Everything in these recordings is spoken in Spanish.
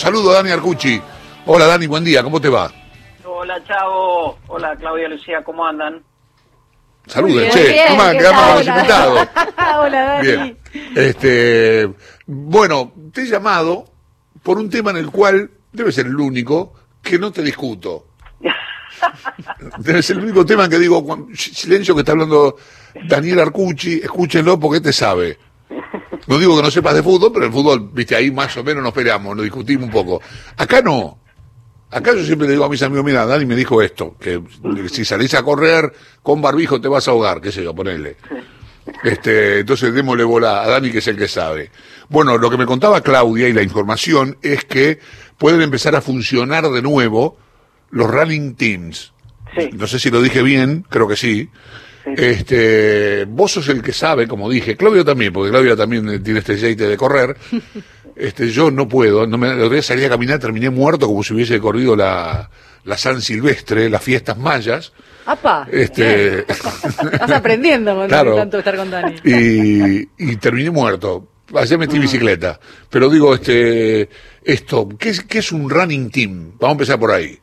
Saludo a Dani Arcucci. Hola Dani, buen día, ¿cómo te va? Hola Chavo, hola Claudia Lucía, ¿cómo andan? Saluden, bien, che, bien, ¿cómo ¿qué quedamos los invitados? Hola, Dani. Bien. Este, bueno, te he llamado por un tema en el cual debe ser el único que no te discuto. Debe ser el único tema en que digo, silencio que está hablando Daniel Arcucci, escúchenlo porque este sabe. No digo que no sepas de fútbol, pero el fútbol, viste, ahí más o menos nos peleamos, nos discutimos un poco. Acá no. Acá yo siempre le digo a mis amigos, mira, Dani me dijo esto, que si salís a correr con barbijo te vas a ahogar, qué sé yo, ponele. Este, entonces démosle bola a Dani, que es el que sabe. Bueno, lo que me contaba Claudia y la información es que pueden empezar a funcionar de nuevo los running teams. Sí. No sé si lo dije bien, creo que sí. Este, vos sos el que sabe, como dije, Claudia también, porque Claudia también eh, tiene este jeite de correr. Este, yo no puedo, no me, el día salí a caminar, terminé muerto como si hubiese corrido la, la San Silvestre, las fiestas mayas. Apa. Este, Estás aprendiendo con Claro. tanto estar con Dani. y, y terminé muerto. Ayer metí bicicleta. Pero digo, este, esto, ¿qué es, qué es un running team? Vamos a empezar por ahí.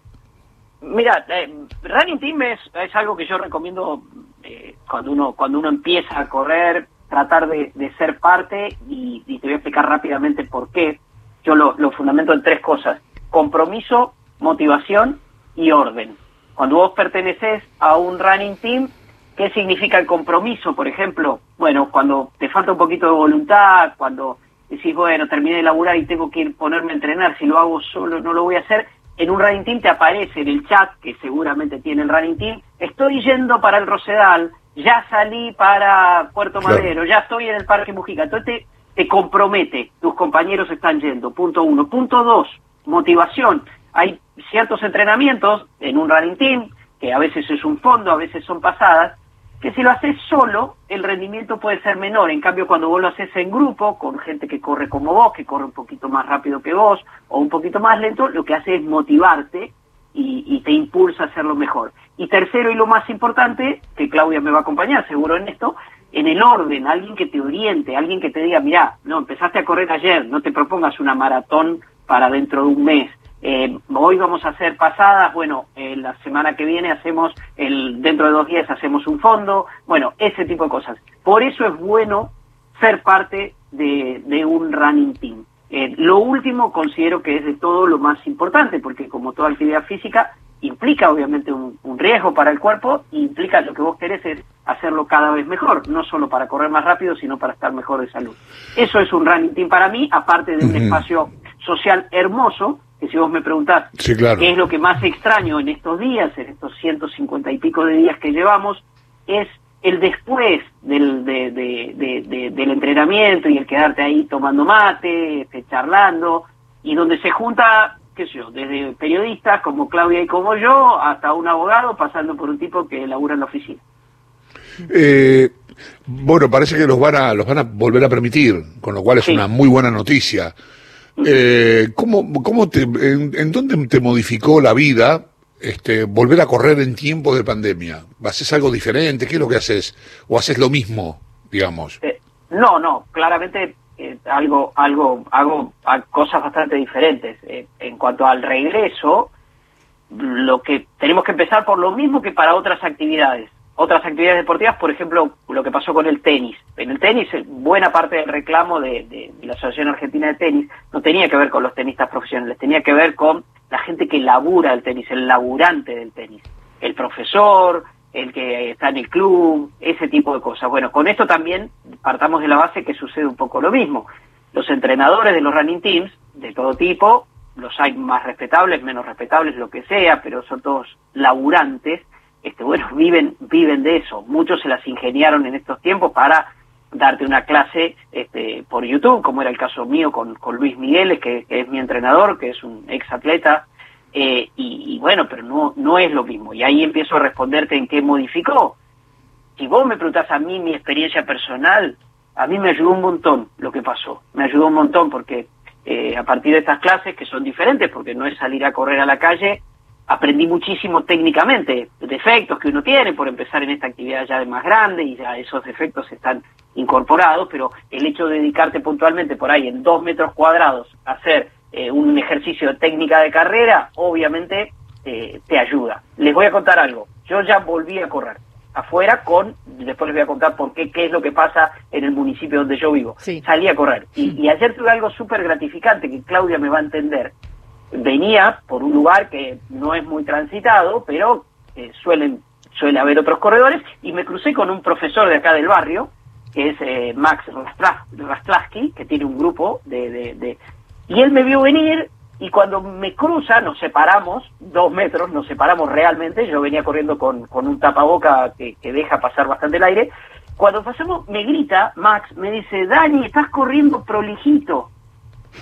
Mira, eh, Running Team es, es algo que yo recomiendo eh, cuando uno cuando uno empieza a correr, tratar de, ser parte y, y te voy a explicar rápidamente por qué. Yo lo, lo fundamento en tres cosas, compromiso, motivación y orden. Cuando vos perteneces a un Running Team, ¿qué significa el compromiso? Por ejemplo, bueno, cuando te falta un poquito de voluntad, cuando decís, bueno, terminé de laburar y tengo que ir ponerme a entrenar, si lo hago solo no lo voy a hacer, en un running team te aparece en el chat, que seguramente tiene el running team, estoy yendo para el Rosedal, ya salí para Puerto Claro. Madero, ya estoy en el Parque Mujica. Entonces te, te compromete, tus compañeros están yendo, punto uno. Punto dos, motivación. Hay ciertos entrenamientos en un running team, que a veces es un fondo, a veces son pasadas, que si lo haces solo, el rendimiento puede ser menor. En cambio, cuando vos lo haces en grupo, con gente que corre como vos, que corre un poquito más rápido que vos, o un poquito más lento, lo que hace es motivarte y, te impulsa a hacerlo mejor. Y tercero, y lo más importante, que Claudia me va a acompañar seguro en esto, en el orden, alguien que te oriente, alguien que te diga, mira, no, empezaste a correr ayer, no te propongas una maratón para dentro de un mes. Eh, hoy vamos a hacer pasadas, bueno, eh, la semana que viene hacemos, el dentro de dos días hacemos un fondo, bueno, ese tipo de cosas. Por eso es bueno ser parte de, de un running team. Eh, lo último considero que es de todo lo más importante, porque como toda actividad física implica obviamente un, un riesgo para el cuerpo, implica lo que vos querés es hacerlo cada vez mejor, no solo para correr más rápido, sino para estar mejor de salud. Eso es un running team para mí, aparte de un espacio social hermoso, que si vos me preguntás Sí, claro. qué es lo que más extraño en estos días, en estos 150 y pico de días que llevamos, es el después del, de- de- de- de- del entrenamiento y el quedarte ahí tomando mate, este, charlando, y donde se junta, qué sé yo, desde periodistas como Claudia y como yo, hasta un abogado, pasando por un tipo que labura en la oficina. Eh, bueno, parece que los van a los van a volver a permitir, con lo cual es Sí. una muy buena noticia. Eh, ¿cómo, cómo te, en, dónde te modificó la vida este, volver a correr en tiempos de pandemia? ¿Haces algo diferente? ¿Qué es lo que haces? ¿O haces lo mismo, digamos? Eh, no, no, claramente eh, algo, algo, hago cosas bastante diferentes. Eh, en cuanto al regreso, lo que tenemos que empezar por lo mismo que para otras actividades. Otras actividades deportivas, por ejemplo, lo que pasó con el tenis. En el tenis, eh, buena parte del reclamo de, la Asociación Argentina de Tenis no tenía que ver con los tenistas profesionales, tenía que ver con la gente que labura el tenis, el laburante del tenis. El profesor, el que está en el club, ese tipo de cosas. Bueno, con esto también partamos de la base que sucede un poco lo mismo. Los entrenadores de los running teams, de todo tipo, los hay más respetables, menos respetables, lo que sea, pero son todos laburantes, este, bueno, viven, viven de eso. Muchos se las ingeniaron en estos tiempos para darte una clase este, por YouTube, como era el caso mío con, con Luis Miguel, que, es mi entrenador, que es un ex atleta, eh, y, y bueno, pero no, no es lo mismo. Y ahí empiezo a responderte en qué modificó. Si vos me preguntás a mí mi experiencia personal, a mí me ayudó un montón lo que pasó. Me ayudó un montón porque eh, a partir de estas clases, que son diferentes, porque no es salir a correr a la calle, aprendí muchísimo técnicamente, defectos que uno tiene por empezar en esta actividad ya de más grande y ya esos defectos están incorporados, pero el hecho de dedicarte puntualmente por ahí en dos metros cuadrados a hacer eh, un ejercicio de técnica de carrera, obviamente eh, te ayuda. Les voy a contar algo. Yo ya volví a correr afuera con, después les voy a contar por qué, qué es lo que pasa en el municipio donde yo vivo. Sí. Salí a correr. Y, y ayer tuve algo súper gratificante que Claudia me va a entender. Venía por un lugar que no es muy transitado, pero eh, suelen, suele haber otros corredores, y me crucé con un profesor de acá del barrio, que es eh, Max Rastlaski, que tiene un grupo de, de, de- Y él me vio venir y cuando me cruza, nos separamos, dos metros, nos separamos realmente, yo venía corriendo con, con un tapaboca que, que deja pasar bastante el aire, cuando pasamos me grita Max, me dice, Dani, estás corriendo prolijito.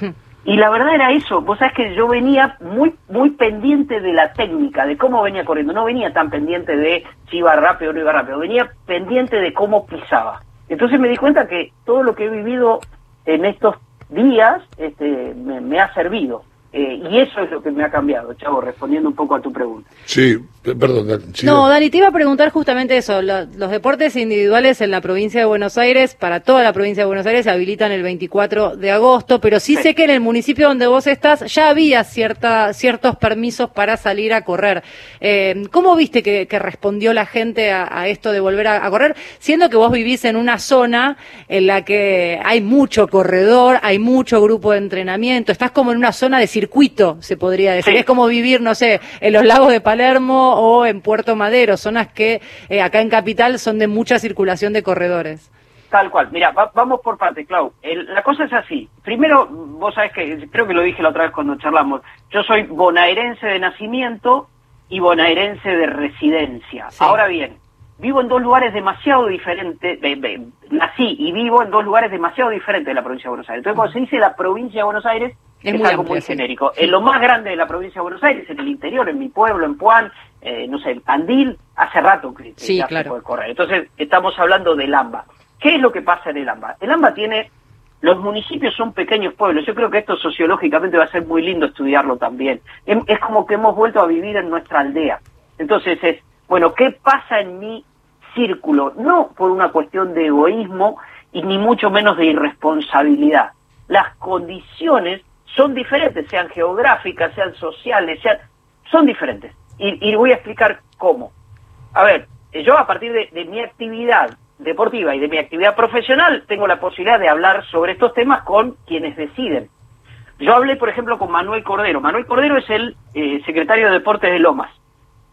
Y la verdad era eso, vos sabés que yo venía muy muy pendiente de la técnica, de cómo venía corriendo, no venía tan pendiente de si iba rápido o no iba rápido, venía pendiente de cómo pisaba. Entonces me di cuenta que todo lo que he vivido en estos días este, me, me ha servido. Eh, y eso es lo que me ha cambiado, Chavo, respondiendo un poco a tu pregunta. Sí, perdón. Dan- sí, No, Dani, te iba a preguntar justamente eso. Lo- los deportes individuales en la provincia de Buenos Aires, para toda la provincia de Buenos Aires, se habilitan el 24 de agosto, pero sí, Sí. sé que en el municipio donde vos estás ya había cierta, ciertos permisos para salir a correr. Eh, ¿Cómo viste que, que respondió la gente a, a esto de volver a, a correr? Siendo que vos vivís en una zona en la que hay mucho corredor, hay mucho grupo de entrenamiento, estás como en una zona de circuito, se podría decir. Sí. Es como vivir, no sé, en los lagos de Palermo o en Puerto Madero, zonas que eh, acá en Capital son de mucha circulación de corredores. Tal cual. Mira, va- vamos por parte, Clau. El- la cosa es así. Primero, vos sabés que, creo que lo dije la otra vez cuando charlamos, yo soy bonaerense de nacimiento y bonaerense de residencia. Sí. Ahora bien, vivo en dos lugares demasiado diferentes, de- de- nací y vivo en dos lugares demasiado diferentes de la provincia de Buenos Aires. Entonces, cuando se dice la provincia de Buenos Aires, Es es, muy algo amplio, muy sí. genérico. En lo más grande de la provincia de Buenos Aires, en el interior, en mi pueblo, en Puan, eh, no sé, en Tandil, hace rato que que Sí, ya claro. se puede correr. Entonces, estamos hablando del AMBA. ¿Qué es lo que pasa en el AMBA? El AMBA tiene, los municipios son pequeños pueblos. Yo creo que esto sociológicamente va a ser muy lindo estudiarlo también. Em- Es como que hemos vuelto a vivir en nuestra aldea. Entonces es, bueno, ¿qué pasa en mi círculo? No por una cuestión de egoísmo y ni mucho menos de irresponsabilidad. Las condiciones son diferentes, sean geográficas, sean sociales, sean, son diferentes. Y, y voy a explicar cómo. A ver, eh, yo a partir de, de mi actividad deportiva y de mi actividad profesional tengo la posibilidad de hablar sobre estos temas con quienes deciden. Yo hablé, por ejemplo, con Manuel Cordero. Manuel Cordero es el eh, secretario de Deportes de Lomas.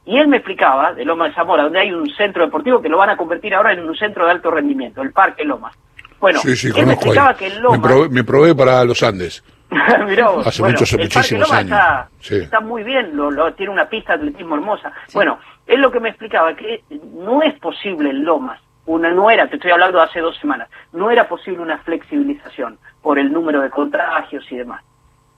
Y él me explicaba, de Lomas de Zamora, donde hay un centro deportivo que lo van a convertir ahora en un centro de alto rendimiento, el Parque Lomas. Bueno, sí, sí, él me explicaba que Me Lomas... probé, me probé para los Andes. Mirá vos, Hace bueno, muchos- el muchísimos años. Está, Sí. está muy bien, lo, lo- tiene una pista de atletismo hermosa. Bueno, él lo que me explicaba que no es posible en Lomas, una no era, te estoy hablando de hace dos semanas, no era posible una flexibilización por el número de contagios y demás.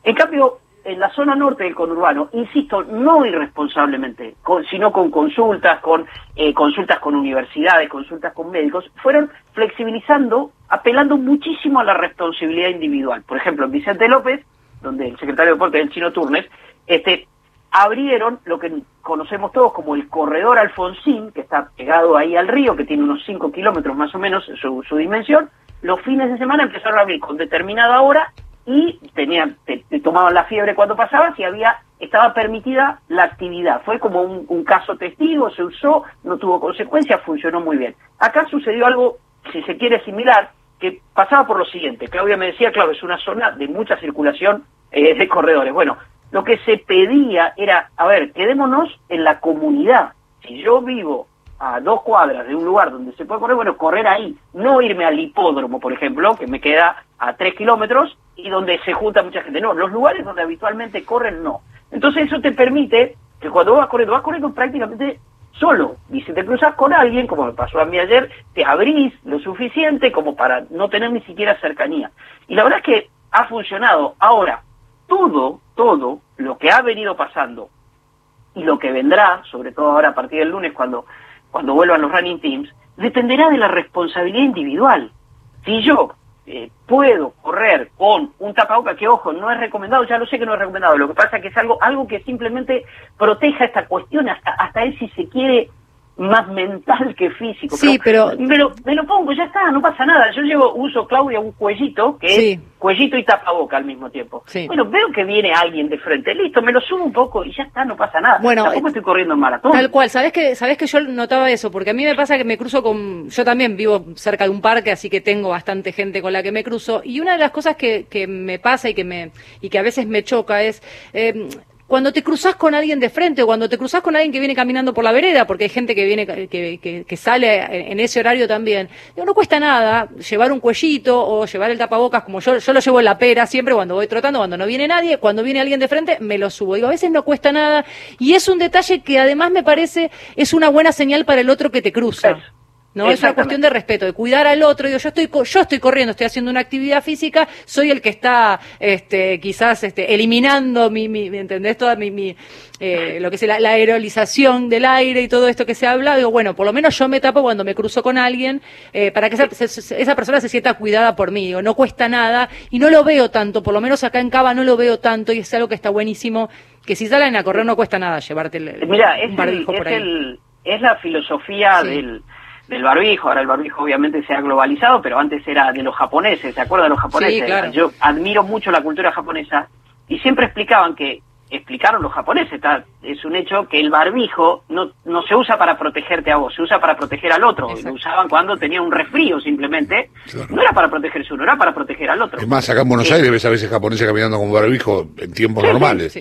En cambio, en la zona norte del conurbano, insisto, no irresponsablemente, con- sino con consultas, con eh, consultas con universidades, consultas con médicos, fueron flexibilizando, apelando muchísimo a la responsabilidad individual. Por ejemplo, en Vicente López, donde el secretario de Deportes, el Chino Turnes, este, abrieron lo que conocemos todos como el corredor Alfonsín, que está pegado ahí al río, que tiene unos 5 kilómetros más o menos su, su dimensión. Los fines de semana empezaron a abrir con determinada hora y tenían, te, te tomaban la fiebre cuando pasabas y había, estaba permitida la actividad. Fue como un, un caso testigo, se usó, no tuvo consecuencias, funcionó muy bien. Acá sucedió algo, si se quiere, similar, que pasaba por lo siguiente. Claudia me decía, claro, es una zona de mucha circulación eh, de corredores. Bueno, lo que se pedía era, a ver, quedémonos en la comunidad. Si yo vivo a dos cuadras de un lugar donde se puede correr, bueno, correr ahí, no irme al hipódromo, por ejemplo, que me queda a tres kilómetros y donde se junta mucha gente. No, los lugares donde habitualmente corren, no. Entonces eso te permite que cuando vas corriendo, vas corriendo prácticamente solo. Y si te cruzas con alguien, como me pasó a mí ayer, te abrís lo suficiente como para no tener ni siquiera cercanía. Y la verdad es que ha funcionado. Ahora, todo, todo lo que ha venido pasando y lo que vendrá, sobre todo ahora a partir del lunes cuando, cuando vuelvan los running teams, dependerá de la responsabilidad individual. Si yo eh, puedo correr con un tapaboca que, ojo, no es recomendado, ya lo sé que no es recomendado, lo que pasa es que es algo, algo que simplemente proteja esta cuestión, hasta, hasta es, si se quiere, más mental que físico. Sí, pero... Me lo, me lo pongo, ya está, no pasa nada. Yo llevo, uso, Claudia, un cuellito, que es cuellito y tapaboca al mismo tiempo. Bueno, veo que viene alguien de frente, listo, me lo subo un poco y ya está, no pasa nada. Bueno, Tampoco estoy corriendo en maratón. Tal cual, ¿sabes que, sabes que yo notaba eso? Porque a mí me pasa que me cruzo con... Yo también vivo cerca de un parque, así que tengo bastante gente con la que me cruzo. Y una de las cosas que, que me pasa y que, me, y que a veces me choca es... Eh, cuando te cruzas con alguien de frente o cuando te cruzas con alguien que viene caminando por la vereda, porque hay gente que viene que, que, sale en ese horario también, no cuesta nada llevar un cuellito o llevar el tapabocas, como yo, yo lo llevo en la pera siempre cuando voy trotando, cuando no viene nadie, cuando viene alguien de frente, me lo subo. Digo, a veces no cuesta nada y es un detalle que además me parece es una buena señal para el otro que te cruza. No es una cuestión de respeto, de cuidar al otro. Digo, yo estoy, yo estoy corriendo, estoy haciendo una actividad física, soy el que está, este, quizás, este, eliminando mi, mi, ¿entendés? Toda mi, mi eh, lo que es la, aerolización del aire y todo esto que se habla. Digo, bueno, por lo menos yo me tapo cuando me cruzo con alguien, eh, para que esa, esa, persona se sienta cuidada por mí. Digo, no cuesta nada y no lo veo tanto, por lo menos acá en Cava no lo veo tanto y es algo que está buenísimo, que si salen a correr no cuesta nada llevarte el, Mira, es, es la filosofía del del barbijo, ahora el barbijo obviamente se ha globalizado, pero antes era de los japoneses, ¿se acuerdan de los japoneses? Yo admiro mucho la cultura japonesa y siempre explicaban que, explicaron los japoneses, es un hecho que el barbijo no, no se usa para protegerte a vos, se usa para proteger al otro, lo usaban cuando tenía un resfrío simplemente, no era para protegerse uno, era para proteger al otro. Es más, acá en Buenos Aires ves a veces japoneses caminando con barbijo en tiempos normales.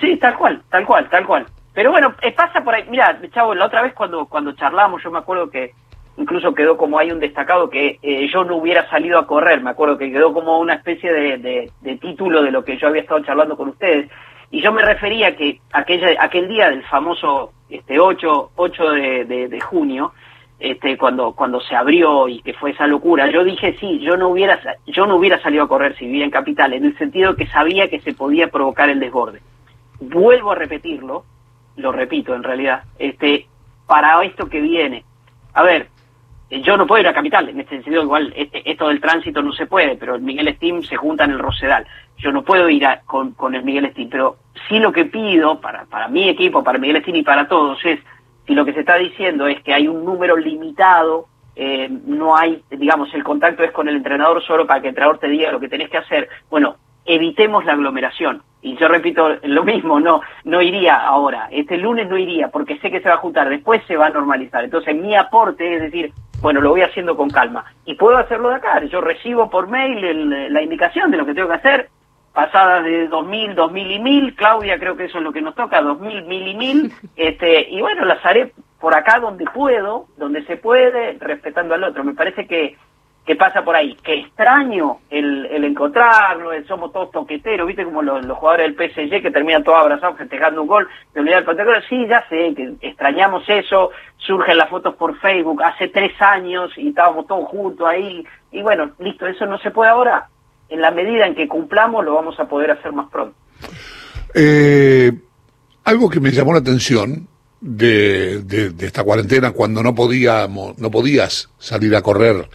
Sí, tal cual, tal cual, tal cual. Pero bueno, eh, pasa por ahí, mira, chavo, la otra vez cuando, cuando charlamos, yo me acuerdo que incluso quedó como hay un destacado que eh, yo no hubiera salido a correr, me acuerdo que quedó como una especie de, título de lo que yo había estado charlando con ustedes, y yo me refería que aquella, aquel día del famoso este 8, 8 de, junio, este, cuando, cuando se abrió y que fue esa locura, yo dije sí, yo no hubiera, yo no hubiera salido a correr si vivía en Capital, en el sentido que sabía que se podía provocar el desborde. Vuelvo a repetirlo, lo repito en realidad, este, para esto que viene. A ver, yo no puedo ir a Capital, en este sentido igual este, esto del tránsito no se puede, pero el Miguel Steam se junta en el Rosedal. Yo no puedo ir con, con el Miguel Steam, pero sí lo que pido para, para mi equipo, para Miguel Steam y para todos es, si lo que se está diciendo es que hay un número limitado, eh, no hay, digamos, el contacto es con el entrenador solo para que el entrenador te diga lo que tenés que hacer, bueno, evitemos la aglomeración. Y yo repito lo mismo, no, no iría ahora, este lunes no iría porque sé que se va a juntar, después se va a normalizar. Entonces mi aporte es decir, bueno, lo voy haciendo con calma. Y puedo hacerlo de acá. Yo recibo por mail la indicación de lo que tengo que hacer, pasadas de 2000, 2000 y 1000. Claudia, creo que eso es lo que nos toca, 2000, 1000 y 1000. Este, y bueno, las haré por acá donde puedo, donde se puede, respetando al otro. Me parece que que pasa por ahí, que extraño el, el encontrarnos, somos todos toqueteros, viste como los, jugadores del PSG que terminan todos abrazados festejando un gol, de unidad del sí, ya sé, que extrañamos eso, surgen las fotos por Facebook hace tres años y estábamos todos juntos ahí, y bueno, listo, eso no se puede ahora, en la medida en que cumplamos lo vamos a poder hacer más pronto. Eh, algo que me llamó la atención de, de esta cuarentena cuando no podíamos, no podías salir a correr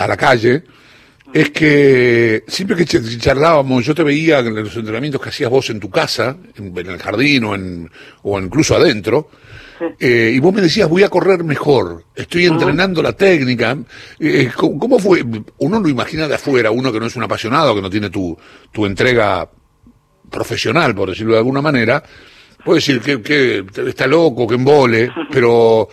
a la calle, es que siempre que charlábamos, yo te veía en los entrenamientos que hacías vos en tu casa, en, el jardín o, en, o incluso adentro, eh, y vos me decías, voy a correr mejor, estoy entrenando la técnica. Eh, ¿cómo, fue? Uno lo imagina de afuera, uno que no es un apasionado, que no tiene tu, tu entrega profesional, por decirlo de alguna manera, puede decir que, que está loco, que embole, pero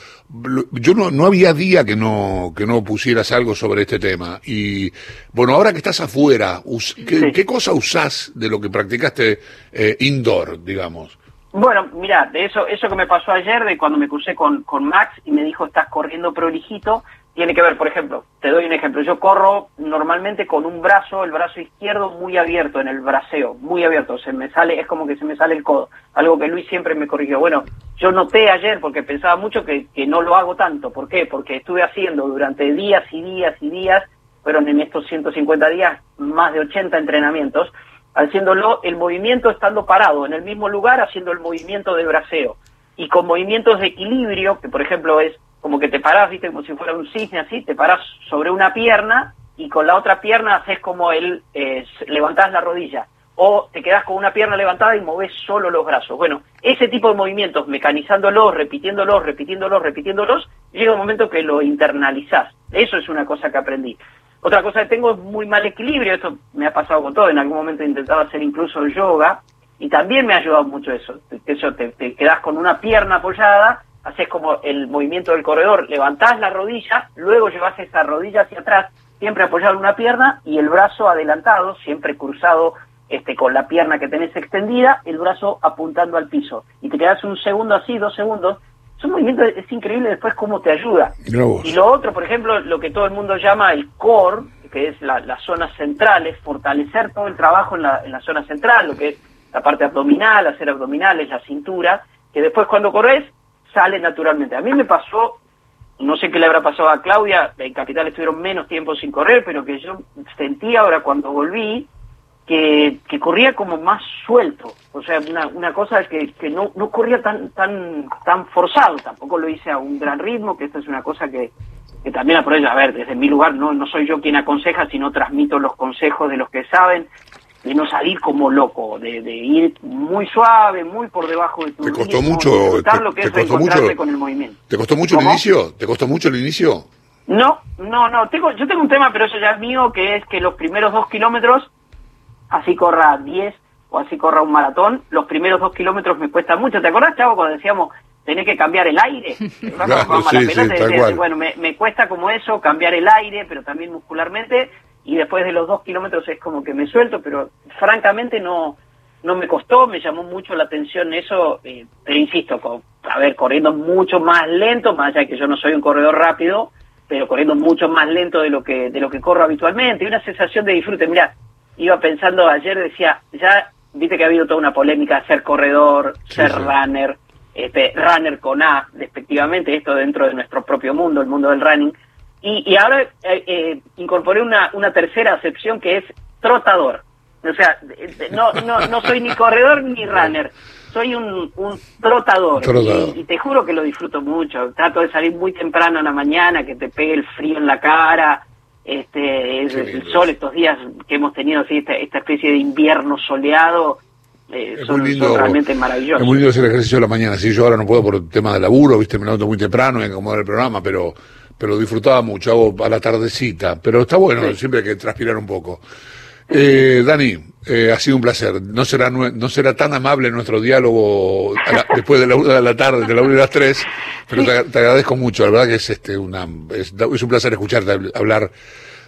yo no, no había día que no, que no pusieras algo sobre este tema. Y bueno, ahora que estás afuera, ¿qué, cosa usás de lo que practicaste eh, indoor, digamos? Bueno, mira, de eso, eso que me pasó ayer, de cuando me crucé con, con Max y me dijo, estás corriendo prolijito, tiene que ver, por ejemplo, te doy un ejemplo, yo corro normalmente con un brazo, el brazo izquierdo muy abierto en el braceo, muy abierto, se me sale, es como que se me sale el codo, algo que Luis siempre me corrigió. Bueno, yo noté ayer, porque pensaba mucho que, que no lo hago tanto, ¿por qué? Porque estuve haciendo durante días y días y días, fueron en estos 150 días más de 80 entrenamientos, haciéndolo el movimiento estando parado en el mismo lugar, haciendo el movimiento de braceo. Y con movimientos de equilibrio, que por ejemplo es como que te parás, viste, como si fuera un cisne así, te parás sobre una pierna y con la otra pierna haces como el, eh, levantás la rodilla. o te quedas con una pierna levantada y moves solo los brazos. Bueno, ese tipo de movimientos, mecanizándolos, repitiéndolos, repitiéndolos, repitiéndolos, llega un momento que lo internalizás. Eso es una cosa que aprendí. Otra cosa que tengo es muy mal equilibrio, esto me ha pasado con todo, en algún momento he intentado hacer incluso yoga y también me ha ayudado mucho eso, eso te, te quedas con una pierna apoyada, haces como el movimiento del corredor, levantás la rodilla, luego llevas esa rodilla hacia atrás, siempre apoyado en una pierna y el brazo adelantado, siempre cruzado este, con la pierna que tenés extendida, el brazo apuntando al piso. Y te quedas un segundo así, dos segundos. Es un movimiento, es increíble después cómo te ayuda. Y lo otro, por ejemplo, lo que todo el mundo llama el core, que es la, la zona central, es fortalecer todo el trabajo en la, en la zona central, lo que es la parte abdominal, hacer abdominales, la cintura, que después cuando corres sale naturalmente. A mí me pasó, no sé qué le habrá pasado a Claudia, en Capital estuvieron menos tiempo sin correr, pero que yo sentí ahora cuando volví, que, que corría como más suelto, o sea, una, una cosa que, que no, no corría tan, tan, tan forzado, tampoco lo hice a un gran ritmo, que esta es una cosa que, que también aprovecho, a ver, desde mi lugar no, no soy yo quien aconseja, sino transmito los consejos de los que saben, de no salir como loco, de, de ir muy suave, muy por debajo de tu ¿Te costó ritmo, mucho, te- lo que te es costó mucho? con el movimiento. ¿Te costó mucho el inicio? ¿Te costó mucho el inicio? No, no, no. Tengo, yo tengo un tema, pero eso ya es mío, que es que los primeros dos kilómetros, así corra 10 o así corra un maratón, los primeros dos kilómetros me cuesta mucho. ¿Te acordás, Chavo, cuando decíamos tenés que cambiar el aire? Bueno, me, me cuesta como eso, cambiar el aire, pero también muscularmente, y después de los dos kilómetros es como que me suelto, pero francamente no no me costó, me llamó mucho la atención eso, eh, pero insisto, a ver, corriendo mucho más lento, más allá que yo no soy un corredor rápido, pero corriendo mucho más lento de lo que de lo que corro habitualmente, y una sensación de disfrute. Mira, iba pensando ayer, decía, ya viste que ha habido toda una polémica, ser corredor, Sí, ser sí. runner, este, runner con A, respectivamente, esto dentro de nuestro propio mundo, el mundo del running, y, y ahora eh, eh, incorporé una, una tercera acepción que es trotador. O sea, de- de- no, no, no soy ni corredor ni runner, soy un, un trotador. Trotador. Y, y te juro que lo disfruto mucho. Trato de salir muy temprano en la mañana, que te pegue el frío en la cara. Este, el lindo sol, estos días que hemos tenido así, esta, esta especie de invierno soleado, eh, Es son, muy son lindo. realmente maravillosos. Es muy lindo hacer ejercicio a la mañana. Sí, yo ahora no puedo por el tema de laburo, viste, me levanto muy temprano y acomodar el programa, pero pero disfrutaba mucho, hago a la tardecita. Pero está bueno, Sí. siempre hay que transpirar un poco. Eh, Dani, eh, ha sido un placer. No será no será tan amable nuestro diálogo la- después de la una de la tarde, de la una y las tres, pero te, te agradezco mucho. La verdad que es este una es, es un placer escucharte hab- hablar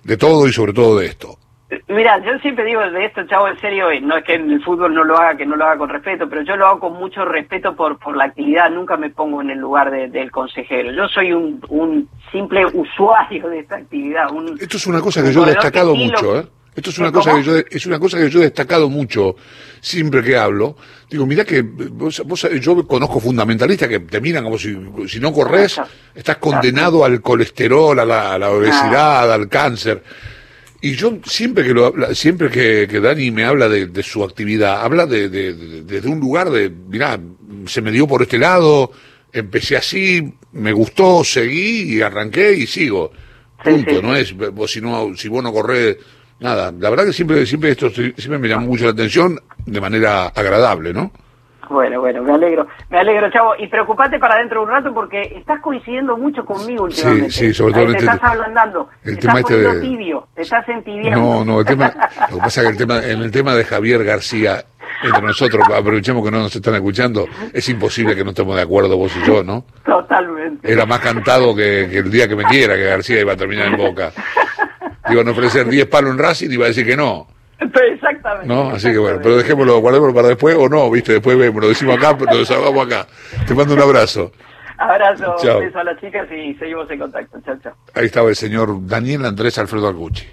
de todo y sobre todo de esto. Mira, yo siempre digo de esto, chavo, en serio, no es que en el fútbol no lo haga, que no lo haga con respeto, pero yo lo hago con mucho respeto por, por la actividad, nunca me pongo en el lugar de- del consejero. Yo soy un, un simple usuario de esta actividad. Un, Esto es una cosa que yo he destacado que sí lo- mucho, ¿eh? Esto es una ¿Cómo? cosa que yo es una cosa que yo he destacado mucho siempre que hablo. Digo, mira que vos, vos- yo conozco fundamentalistas que te miran como si, si no corres, estás condenado al colesterol, a la, a la obesidad, al cáncer. Y yo siempre que lo habla, siempre que, que Dani me habla de, de su actividad, habla de, de- de- desde un lugar de, mirá, se me dio por este lado, empecé así, me gustó, seguí y arranqué y sigo. Sí, Punto, sí. no es vos si no, si vos no corres, nada. La verdad que siempre, siempre esto siempre me llamó mucho la atención de manera agradable, ¿no? Bueno, bueno, me alegro, me alegro, chavo. Y preocupate para dentro de un rato porque estás coincidiendo mucho conmigo últimamente. sí, sobre todo en te este- estás ablandando, el te tema estás este de- tibio, te estás entibiando. No, no, el tema, lo que pasa es que el tema, en el tema de Javier García, entre nosotros, aprovechemos que no nos están escuchando, es imposible que no estemos de acuerdo vos y yo, ¿no? Totalmente. Era más cantado que, que el día que me quiera que García iba a terminar en Boca. Iban a ofrecer 10 palos en Racing y iba a decir que no. Exactamente. ¿No? Así que bueno, pero dejémoslo, guardémoslo para después o no, ¿viste? Después vemos, lo decimos acá, pero lo desahogamos acá. Te mando un abrazo. Abrazo, Chao. beso a las chicas y seguimos en contacto. Chao, chao. Ahí estaba el señor Daniel Andrés Alfredo Argucci.